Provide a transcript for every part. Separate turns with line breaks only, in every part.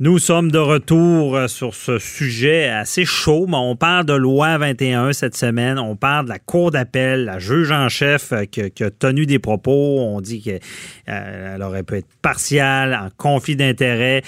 Nous sommes de retour euh, sur ce sujet assez chaud, on parle de loi 21 cette semaine. On parle de la Cour d'appel, la juge en chef euh, qui, a tenu des propos. On dit qu'elle euh, aurait pu être partiale, en conflit d'intérêt.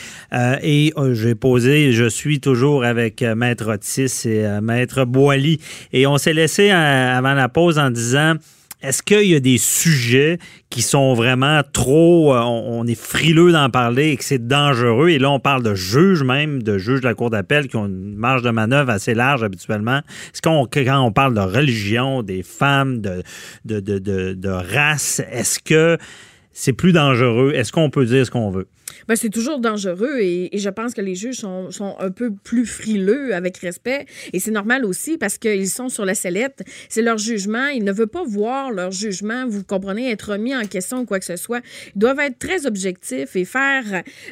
et j'ai posé, je suis toujours avec Maître Otis et Maître Boily. Et on s'est laissé avant la pause en disant est-ce qu'il y a des sujets qui sont vraiment trop, euh, on est frileux d'en parler et que c'est dangereux? Et là, on parle de juges même, de juges de la Cour d'appel qui ont une marge de manœuvre assez large habituellement. Est-ce qu'on, quand on parle de religion, des femmes, de, de, de, de race, est-ce que c'est plus dangereux? Est-ce qu'on peut dire ce qu'on veut?
Ben, c'est toujours dangereux et, je pense que les juges sont, sont, un peu plus frileux avec respect. Et c'est normal aussi parce qu'ils sont sur la sellette. C'est leur jugement. Ils ne veulent pas voir leur jugement, vous comprenez, être remis en question ou quoi que ce soit. Ils doivent être très objectifs et faire.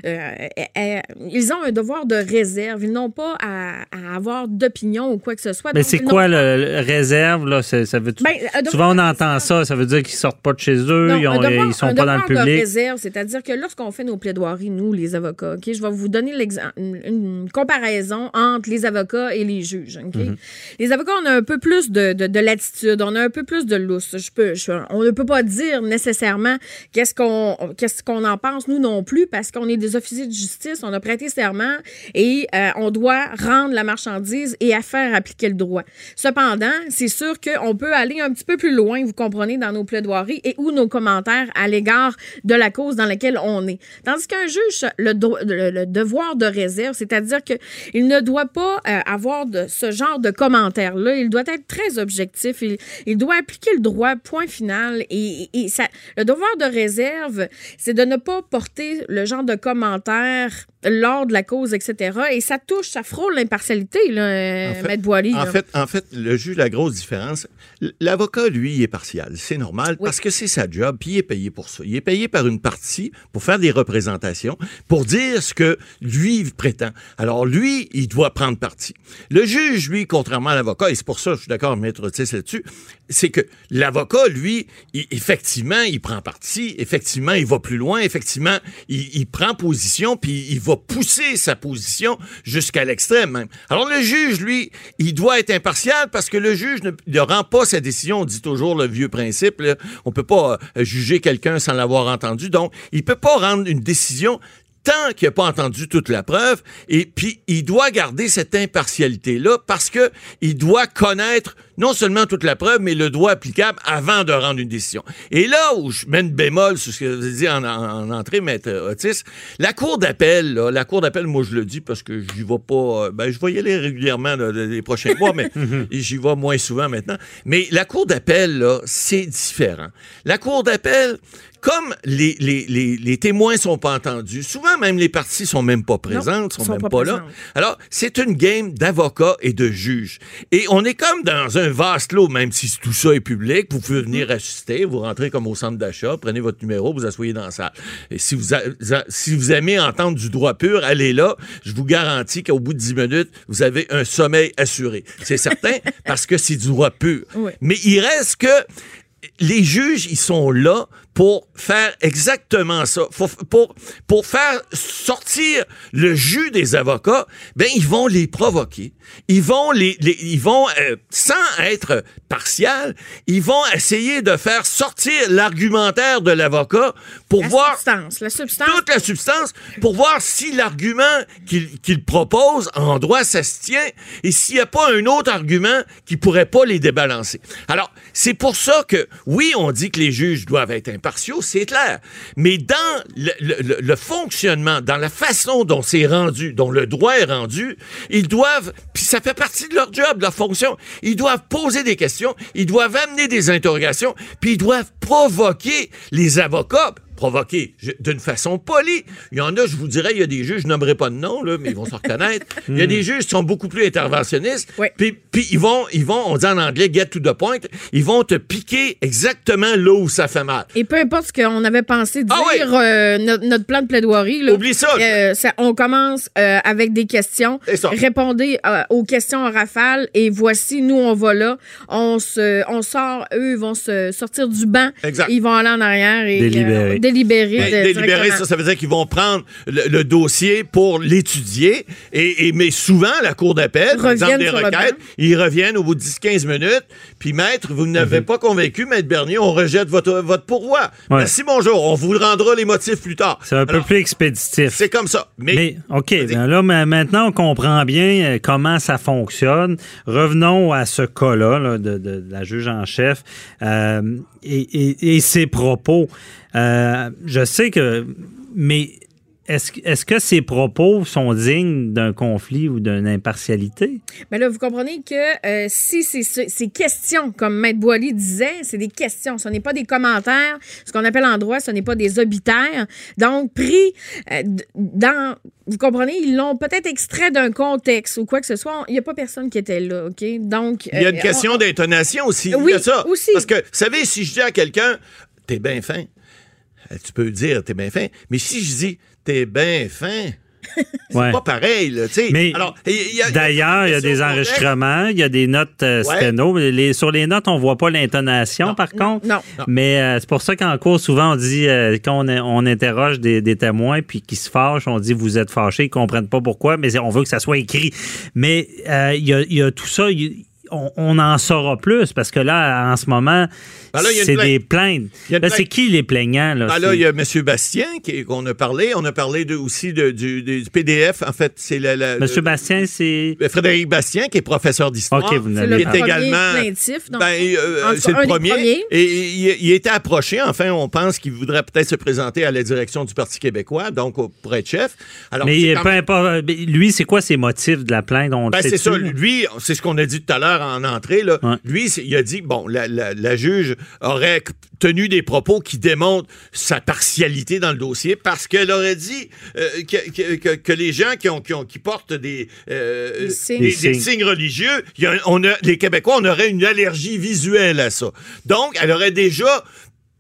Euh, euh, ils ont un devoir de réserve. Ils n'ont pas à, avoir d'opinion ou quoi que ce soit.
Mais c'est quoi le, réserve? Là? Ça veut ben, Souvent, on entend ça. Ça veut dire qu'ils sortent pas de chez eux. ils, ne sont pas dans le public. De
réserve, c'est-à-dire que lorsqu'on fait nos plaidoiries, nous, les avocats. Ok, Je vais vous donner une comparaison entre les avocats et les juges. Mhm. Les avocats, on a un peu plus de, de, latitude, on a un peu plus de lousse. Je peux, on ne peut pas dire nécessairement qu'est-ce qu'on qu'est-ce qu'on en pense, nous non plus, parce qu'on est des officiers de justice, on a prêté serment et euh, on doit rendre la marchandise et à faire appliquer le droit. Cependant, c'est sûr qu'on peut aller un petit peu plus loin, vous comprenez, dans nos plaidoiries et ou nos commentaires à l'égard de la cause dans laquelle on est. Tandis qu'un juge le, le, devoir de réserve, c'est-à-dire qu'il ne doit pas euh, avoir de ce genre de commentaires-là. Il doit être très objectif. Il, il, doit appliquer le droit, point final. Et, et ça, le devoir de réserve, c'est de ne pas porter le genre de commentaires lors de la cause, etc. Et ça touche, ça frôle l'impartialité, là, en fait, Boily.
En fait, en fait, le juge, la grosse différence, l'avocat, lui, il est partial. C'est normal parce que c'est sa job, puis il est payé pour ça. Il est payé par une partie pour faire des représentations, pour dire ce que lui prétend. Alors, lui, il doit prendre parti. Le juge, lui, contrairement à l'avocat, et c'est pour ça que je suis d'accord Maître Otis là-dessus, c'est que l'avocat, lui, effectivement, il prend parti, effectivement, il va plus loin, effectivement, il, prend position, puis il va pousser sa position jusqu'à l'extrême même. Alors le juge, lui, il doit être impartial parce que le juge ne, rend pas sa décision. On dit toujours le vieux principe, là, on peut pas euh, juger quelqu'un sans l'avoir entendu. Donc, il peut pas rendre une décision tant qu'il n'a pas entendu toute la preuve, et puis il doit garder cette impartialité-là parce que il doit connaître non seulement toute la preuve, mais le droit applicable avant de rendre une décision. Et là où je mets une bémol sur ce que vous dit en, entrée, Maître Otis, la Cour d'appel, la Cour d'appel, moi je le dis parce que j'y vais pas, euh, ben je vais y aller régulièrement les prochains mois, mais j'y vais moins souvent maintenant. Mais la Cour d'appel, là, c'est différent. La Cour d'appel, comme les, les, les, les, témoins sont pas entendus, souvent même les parties sont même pas présentes, sont, sont même pas, là. Alors, c'est une game d'avocats et de juges. Et on est comme dans un vaste lot, même si tout ça est public. Vous pouvez venir mm-hmm. assister, vous rentrez comme au centre d'achat, prenez votre numéro, vous asseyez dans la salle. Et si vous, si vous aimez entendre du droit pur, allez là. Je vous garantis qu'au bout de 10 minutes, vous avez un sommeil assuré. C'est certain, parce que c'est du droit pur. Mais il reste que les juges, ils sont là pour faire exactement ça, pour, pour, pour faire sortir le jus des avocats, ben ils vont les provoquer, ils vont les, ils vont euh, sans être partial, ils vont essayer de faire sortir l'argumentaire de l'avocat pour
la
voir
substance, la substance.
toute la substance pour voir si l'argument qu'il qu'il propose en droit ça se tient et s'il n'y a pas un autre argument qui pourrait pas les débalancer. Alors c'est pour ça que oui on dit que les juges doivent être c'est clair. Mais dans le, fonctionnement, dans la façon dont c'est rendu, dont le droit est rendu, ils doivent, puis ça fait partie de leur job, de leur fonction, ils doivent poser des questions, ils doivent amener des interrogations, puis ils doivent provoquer les avocats provoqué je- d'une façon polie. Il y en a, je vous dirais, il y a des juges, je nommerai pas de nom, là, mais ils vont se reconnaître. Il y a des juges qui sont beaucoup plus interventionnistes.
Oui.
Puis, puis ils vont, ils vont, on dit en anglais, get to the point, ils vont te piquer exactement là où ça fait mal.
Et peu importe ce qu'on avait pensé dire,
Ah oui.
euh, notre, notre plan de plaidoirie, là,
Oublie ça.
euh, ça- on commence euh, avec des questions.
Ça.
Répondez euh, aux questions en rafale et voici, nous, on va là. On, se, on sort, eux vont se sortir du banc.
Exact.
Ils vont aller en arrière et
Délibérer.
Délibérer.
Ben,
directement.
ça, ça veut dire qu'ils vont prendre le, le dossier pour l'étudier. Et, et- mais souvent, la Cour d'appel, par exemple,
Reviennent
des requêtes, ils reviennent au bout de 10-15 minutes. Puis, maître, vous n'avez pas convaincu, maître Bernier, on rejette votre, votre pourvoi.
Ouais.
Merci, bonjour. On vous rendra les motifs plus tard.
C'est un peu
Alors,
plus expéditif.
C'est comme ça. Mais,
Mais, OK, ben là, ma- maintenant, on comprend bien euh, comment ça fonctionne. Revenons à ce cas-là là, de, de- de la juge en chef euh, et, et- ses propos. Euh, je sais que... Mais est-ce, est-ce que ces propos sont dignes d'un conflit ou d'une impartialité?
Mais là, vous comprenez que euh, si ces questions, comme Maître Boily disait, c'est des questions, ce n'est pas des commentaires. Ce qu'on appelle en droit, ce n'est pas des obitaires. Donc, pris euh, dans... Vous comprenez, ils l'ont peut-être extrait d'un contexte ou quoi que ce soit. Il n'y a pas personne qui était là, OK? Donc...
il y a une
euh,
question
on-
d'intonation aussi.
Oui,
il y a ça.
aussi.
Parce que, vous savez, si je dis à quelqu'un, t'es bien fin, euh, tu peux dire, t'es bien fin. Mais si je dis, t'es bien fin, c'est
Ouais.
pas pareil, là, tu sais. Alors,
D'ailleurs, il y a des enregistrements, il y a des notes euh,
Ouais.
sténo. Les- sur les notes, on voit pas l'intonation, par contre.
non.
Mais euh, c'est pour ça qu'en cours, souvent, on dit, euh, quand on, on interroge des, des témoins puis qui se fâchent, on dit, vous êtes fâchés, ils comprennent pas pourquoi, mais on veut que ça soit écrit. Mais euh, il y, a, il y a tout ça. On, on en saura plus parce que là, en ce moment,
Ben là, il y a une
c'est
plainte.
des plaintes. Là, c'est qui les plaignants? Là,
Ah là, il y a M. Bastien qui- qu'on a parlé. On a parlé de, aussi de- du, du PDF. En fait, c'est la, la-
Monsieur
le-
Bastien, c'est.
le- Frédéric Bastien, qui est professeur d'histoire.
OK, vous
C'est
n'avez
le
Il est également-
plaintif. donc.
Ben, euh, c'est le premier.
premiers.
Et il, il était approché. Enfin, on pense qu'il voudrait peut-être se présenter à la direction du Parti québécois, donc au- pour être chef. Alors, c'est
Mais peu
même-
importe. Lui, c'est quoi ses motifs de la plainte? On
Ben, c'est ça.
là?
Lui, c'est ce qu'on a dit tout à l'heure en entrée. Là.
Ouais.
Lui, il a dit, bon, la, la- la juge aurait tenu des propos qui démontrent sa partialité dans le dossier parce qu'elle aurait dit euh, que, que- que- que les gens qui, ont, qui, ont- qui portent des, euh,
Des signes.
des-
Des
des
signes.
signes religieux, il y a- on a, les Québécois, on aurait une allergie visuelle à ça. Donc, elle aurait déjà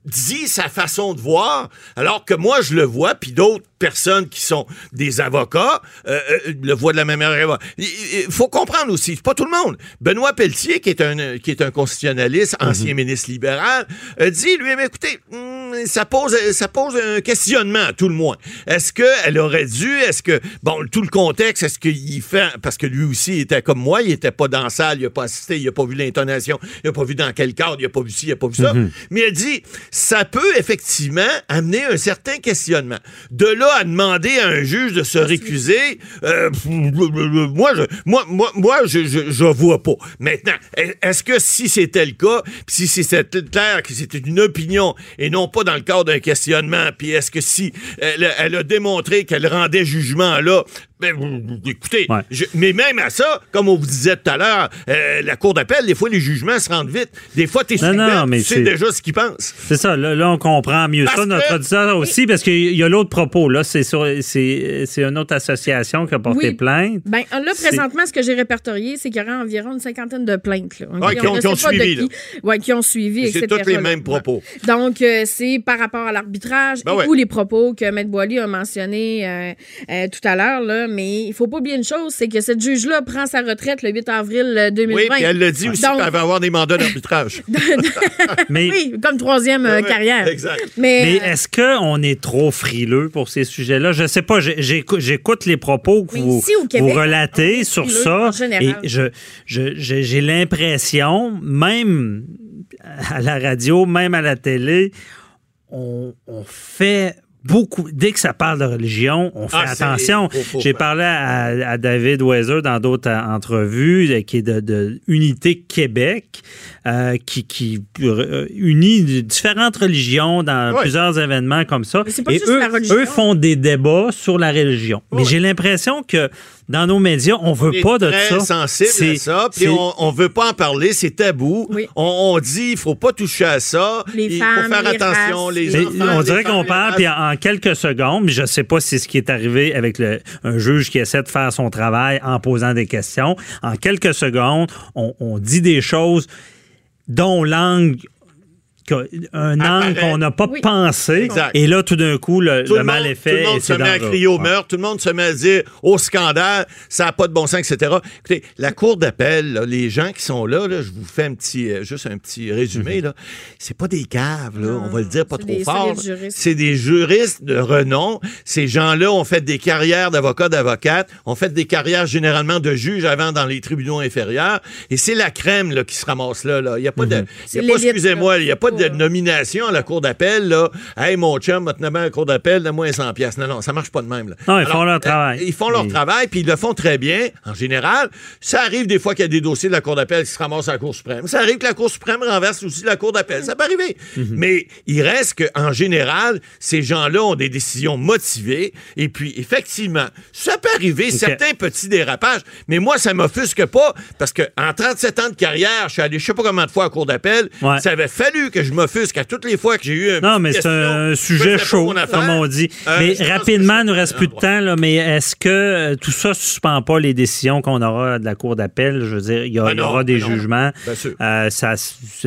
dit sa façon de voir, alors que moi, je le vois, puis d'autres personnes qui sont des avocats euh, euh, le voient de la même manière. Il il faut comprendre aussi, pas tout le monde. Benoît Pelletier, qui est un, qui est un constitutionnaliste, ancien ministre libéral, a dit, lui, mais écoutez, hum, ça pose, ça pose un questionnement, tout le moins. Est-ce qu'elle aurait dû, est-ce que, bon, tout le contexte, est-ce qu'il fait, parce que lui aussi il était comme moi, il était pas dans la salle, il a pas assisté, il a pas vu l'intonation, il a pas vu dans quel cadre, il a pas vu ci, il a pas vu ça. Mais elle dit, ça peut effectivement amener un certain questionnement. De là à demander à un juge de se récuser, euh, moi, je, moi, moi, moi, je, je, je vois pas. Maintenant, est-ce que si c'était le cas, puis si c'était clair que c'était une opinion et non pas dans le cadre d'un questionnement, puis est-ce que si elle, elle a démontré qu'elle rendait jugement là, ben, écoutez,
Ouais.
je- mais même à ça, comme on vous disait tout à l'heure, euh, la cour d'appel, des fois, les jugements se rendent vite. Des fois, t'es
Non, non, mais
tu sais
c'est-
déjà ce qu'ils pensent.
C'est ça, là, là, on comprend mieux
Parce
ça, notre
que-
auditeur aussi, parce qu'il y a l'autre propos. Là, c'est sur- c'est c'est une autre association qui a porté
Oui.
plainte.
Ben, là,
C'est-
présentement, ce que j'ai répertorié, c'est qu'il y aurait environ une cinquantaine de plaintes. Là?
Ouais, qui ont- qui suivi,
qui.
là.
Ouais, qui ont suivi,
C'est
etc.
tous les mêmes propos.
Donc, euh, c'est par rapport à l'arbitrage
Ben
et
ouais.
ou les propos que Maître Boily a mentionnés euh, euh, tout à l'heure. là. Mais il faut pas oublier une chose, c'est que cette juge-là prend sa retraite le 8 avril euh, 2020.
Oui, puis elle l'a dit aussi qu'elle va avoir des mandats d'arbitrage.
Mais,
oui, comme troisième euh,
Ouais,
carrière.
exact.
Mais,
mais
euh,
est-ce qu'on est trop frileux pour ces sujets-là? Je sais pas, j'ai- j'écoute les propos que vous,
ici, au Québec,
vous
on
relatez sur ça.
en général.
Et je, je- je- j'ai l'impression, même à la radio, même à la télé, on, on fait beaucoup. Dès que ça parle de religion, on fait
Ah,
attention. J'ai parlé à, à David Weiser dans d'autres euh, entrevues, euh, qui est de, de Unité Québec, euh, qui, qui euh, unit différentes religions dans plusieurs événements comme ça.
Mais c'est pas
Et
juste
eux,
la religion.
eux font des débats sur la religion. Mais j'ai l'impression que dans nos médias, on veut
On
pas de
très
ça.
sensible
C'est-
à ça, puis on, on veut pas en parler, c'est tabou.
Oui.
On, on dit il faut pas toucher à ça.
Les
il
femmes,
faut faire
les
attention,
races,
les
Mais
enfants.
on
les
dirait qu'on
les
parle, puis en, en quelques secondes, mais je sais pas si c'est ce qui est arrivé avec le, un juge qui essaie de faire son travail en posant des questions. En quelques secondes, on, on dit des choses dont l'angle un angle qu'on n'a pas
Oui.
pensé.
Exact.
Et là, tout d'un coup, le,
Tout
le
le,
mal est
tout
fait.
le monde
et
se met à crier au meurtre, tout le monde se met à dire au scandale, ça n'a pas de bon sens, etc. Écoutez, la cour d'appel, les gens qui sont là, là, je vous fais un petit, euh, juste un petit résumé, là, c'est pas des caves, là,
Non,
on va le dire pas
c'est
trop
des
fort. C'est des juristes de renom. Ces gens-là ont fait des carrières d'avocats, d'avocates, ont fait des carrières généralement de juges avant dans les tribunaux inférieurs. Et c'est la crème là, qui se ramasse là. là. Il n'y a pas de.
C'est
il y a pas,
l'élite,
excusez-moi, il n'y a pas de
pas-
nomination à la cour d'appel. là. Hey, mon chum, maintenant, à la cour d'appel, donne-moi un 100 pièces. Non, non, ça marche pas de même. là.
Non, ils font leur travail.
euh, Ils font leur travail, puis ils le font très bien, en général. Ça arrive des fois qu'il y a des dossiers de la Cour d'appel qui se ramassent à la Cour suprême. Ça arrive que la Cour suprême renverse aussi la Cour d'appel. Ça peut arriver.
Mhm.
Mais il reste qu'en général, ces gens-là ont des décisions motivées. Et puis, effectivement, ça peut arriver, certains petits dérapages. Mais moi, ça m'offusque pas, parce qu'en 37 ans de carrière, je suis allé je sais pas combien de fois à la Cour d'appel.
Ouais.
Ça avait fallu que je m'offusque à toutes les fois que j'ai eu un
Non, mais c'est un
Je
sujet chaud, comme on dit.
Euh,
mais rapidement, il nous reste plus de
Ah,
temps, là, mais est-ce que euh, tout ça ne suspend pas les décisions qu'on aura de la Cour d'appel? Je veux dire, il y, a-
Ben
il y
non,
aura des
ben non.
jugements.
Bien sûr.
Euh, ça,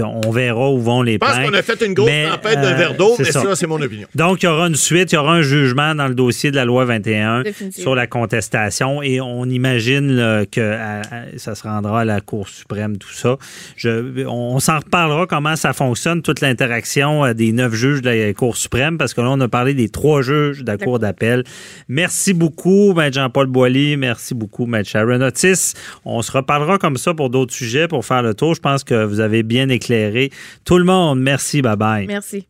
on verra où vont les
Je pense
plaintes.
qu'on a fait une grosse
Mais,
tempête d'un
euh,
verre d'eau,
c'est
mais
ça.
ça, c'est mon opinion.
Donc, il y aura une suite, il y aura un jugement dans le dossier de la loi 21
Définitivement.
sur la contestation et on imagine là, que à- à- ça se rendra à la Cour suprême, tout ça. Je, on on s'en reparlera comment ça fonctionne, toute l'interaction euh, des neuf juges de la Cour suprême, parce que là, on a parlé des trois juges de la Cour d'appel. Merci beaucoup, Maître Jean-Paul Boilly. Merci beaucoup, Maître Sharon Otis. On se reparlera comme ça pour d'autres sujets, pour faire le tour. Je pense que vous avez bien éclairé tout le monde. Merci, bye-bye.
Merci.